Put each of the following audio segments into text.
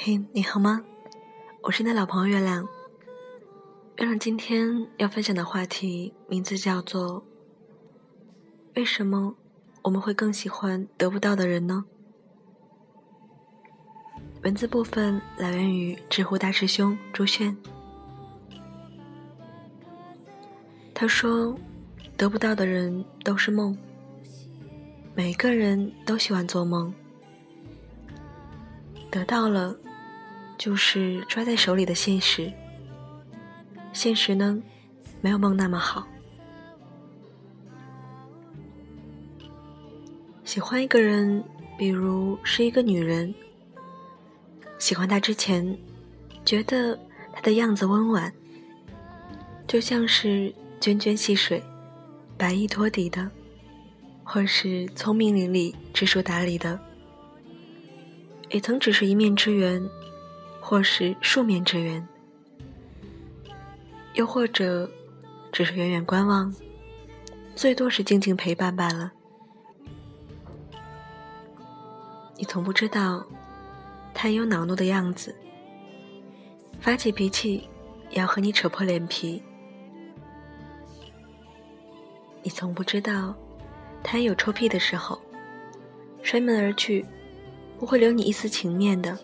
嘿，你好吗？我是你的老朋友月亮。月亮今天要分享的话题名字叫做“为什么我们会更喜欢得不到的人呢？”文字部分来源于知乎大师兄朱炫。他说：“得不到的人都是梦，每个人都喜欢做梦，得到了。”就是抓在手里的现实，现实呢，没有梦那么好。喜欢一个人，比如是一个女人，喜欢她之前，觉得她的样子温婉，就像是涓涓细水，白衣托底的，或是聪明伶俐、知书达理的，也曾只是一面之缘。或是数面之缘，又或者只是远远观望，最多是静静陪伴罢了。你从不知道，他有恼怒的样子，发起脾气也要和你扯破脸皮。你从不知道，他也有臭屁的时候，摔门而去，不会留你一丝情面的。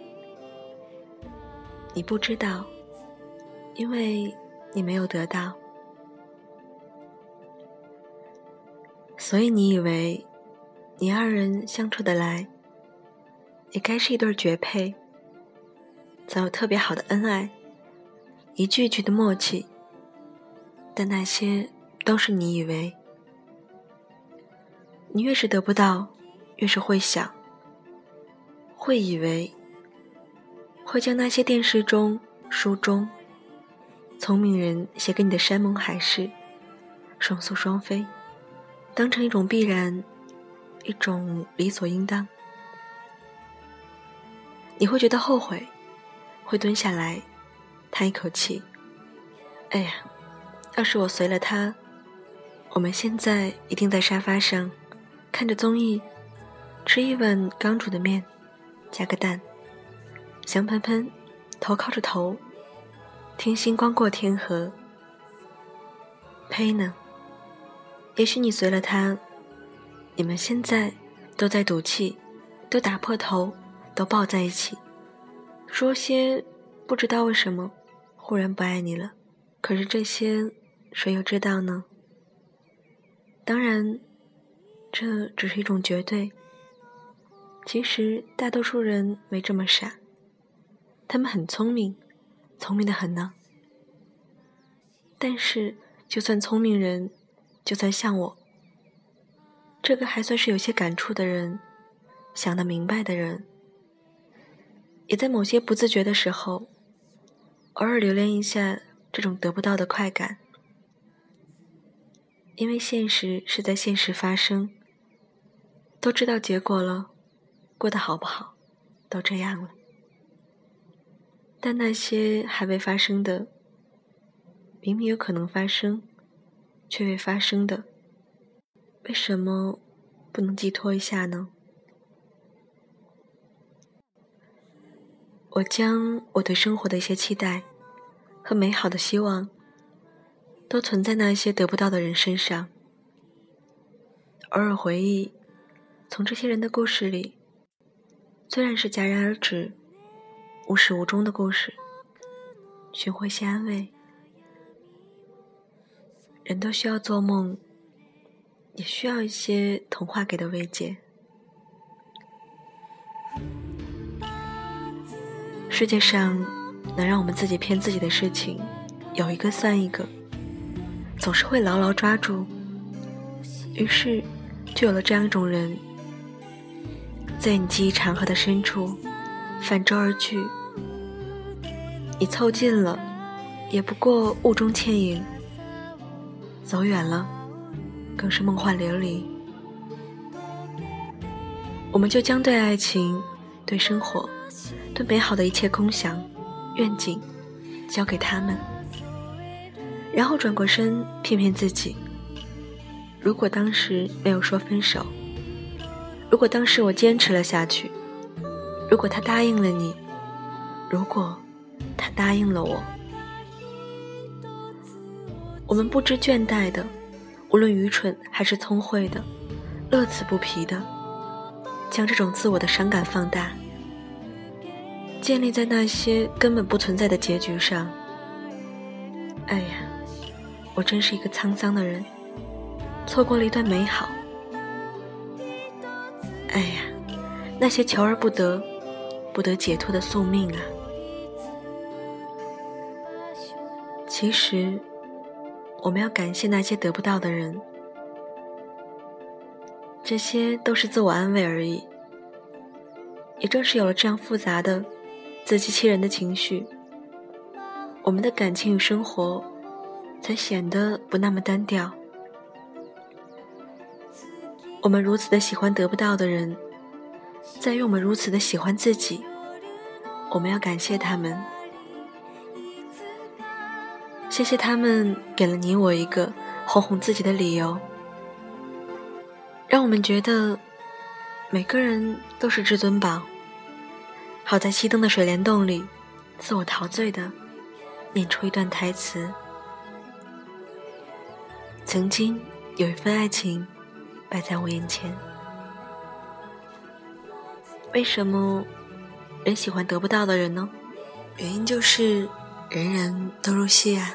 你不知道，因为你没有得到，所以你以为你二人相处得来，也该是一对绝配，早有特别好的恩爱，一句句的默契。但那些都是你以为，你越是得不到，越是会想，会以为。会将那些电视中、书中，聪明人写给你的山盟海誓、双宿双飞，当成一种必然，一种理所应当。你会觉得后悔，会蹲下来，叹一口气：“哎呀，要是我随了他，我们现在一定在沙发上，看着综艺，吃一碗刚煮的面，加个蛋。”香喷喷，头靠着头，听星光过天河。呸呢！也许你随了他，你们现在都在赌气，都打破头，都抱在一起，说些不知道为什么忽然不爱你了。可是这些谁又知道呢？当然，这只是一种绝对。其实大多数人没这么傻。他们很聪明，聪明的很呢。但是，就算聪明人，就算像我，这个还算是有些感触的人，想得明白的人，也在某些不自觉的时候，偶尔留恋一下这种得不到的快感。因为现实是在现实发生，都知道结果了，过得好不好，都这样了。但那些还未发生的，明明有可能发生，却未发生的，为什么不能寄托一下呢？我将我对生活的一些期待和美好的希望，都存在那些得不到的人身上。偶尔回忆，从这些人的故事里，虽然是戛然而止。无始无终的故事，寻回些安慰。人都需要做梦，也需要一些童话给的慰藉。世界上能让我们自己骗自己的事情，有一个算一个，总是会牢牢抓住。于是，就有了这样一种人，在你记忆长河的深处。泛舟而去，你凑近了，也不过雾中倩影；走远了，更是梦幻流离。我们就将对爱情、对生活、对美好的一切空想、愿景，交给他们，然后转过身骗骗自己：如果当时没有说分手，如果当时我坚持了下去。如果他答应了你，如果他答应了我，我们不知倦怠的，无论愚蠢还是聪慧的，乐此不疲的，将这种自我的伤感放大，建立在那些根本不存在的结局上。哎呀，我真是一个沧桑的人，错过了一段美好。哎呀，那些求而不得、不得解脱的宿命啊！其实，我们要感谢那些得不到的人，这些都是自我安慰而已。也正是有了这样复杂的、自欺欺人的情绪，我们的感情与生活才显得不那么单调。我们如此的喜欢得不到的人，在于我们如此的喜欢自己。我们要感谢他们，谢谢他们给了你我一个哄哄自己的理由，让我们觉得每个人都是至尊宝。好在熄灯的水帘洞里，自我陶醉的念出一段台词：曾经有一份爱情。摆在我眼前，为什么人喜欢得不到的人呢？原因就是人人都入戏啊。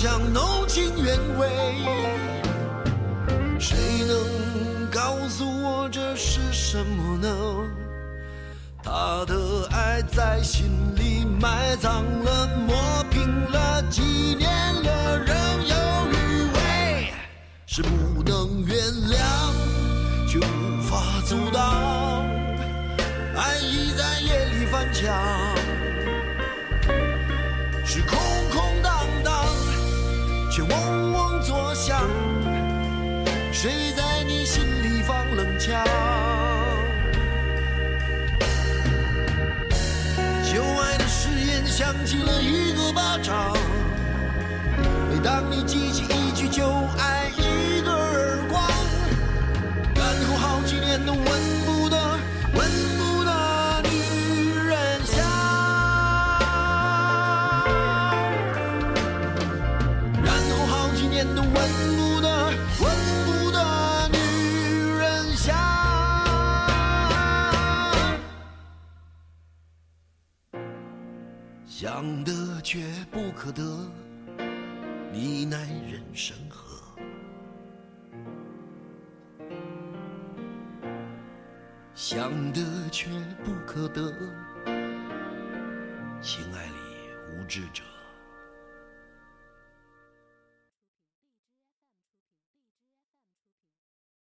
想弄清原委，谁能告诉？我，这是什么呢？他的爱在心里埋葬了，磨平了，几年了，仍有余味，是不能原谅，却无法阻挡。爱已在夜里翻墙，是空起了一个巴掌，每当你记起一句就爱，不可得，你奈人生何？想得却不可得，情爱里无知者。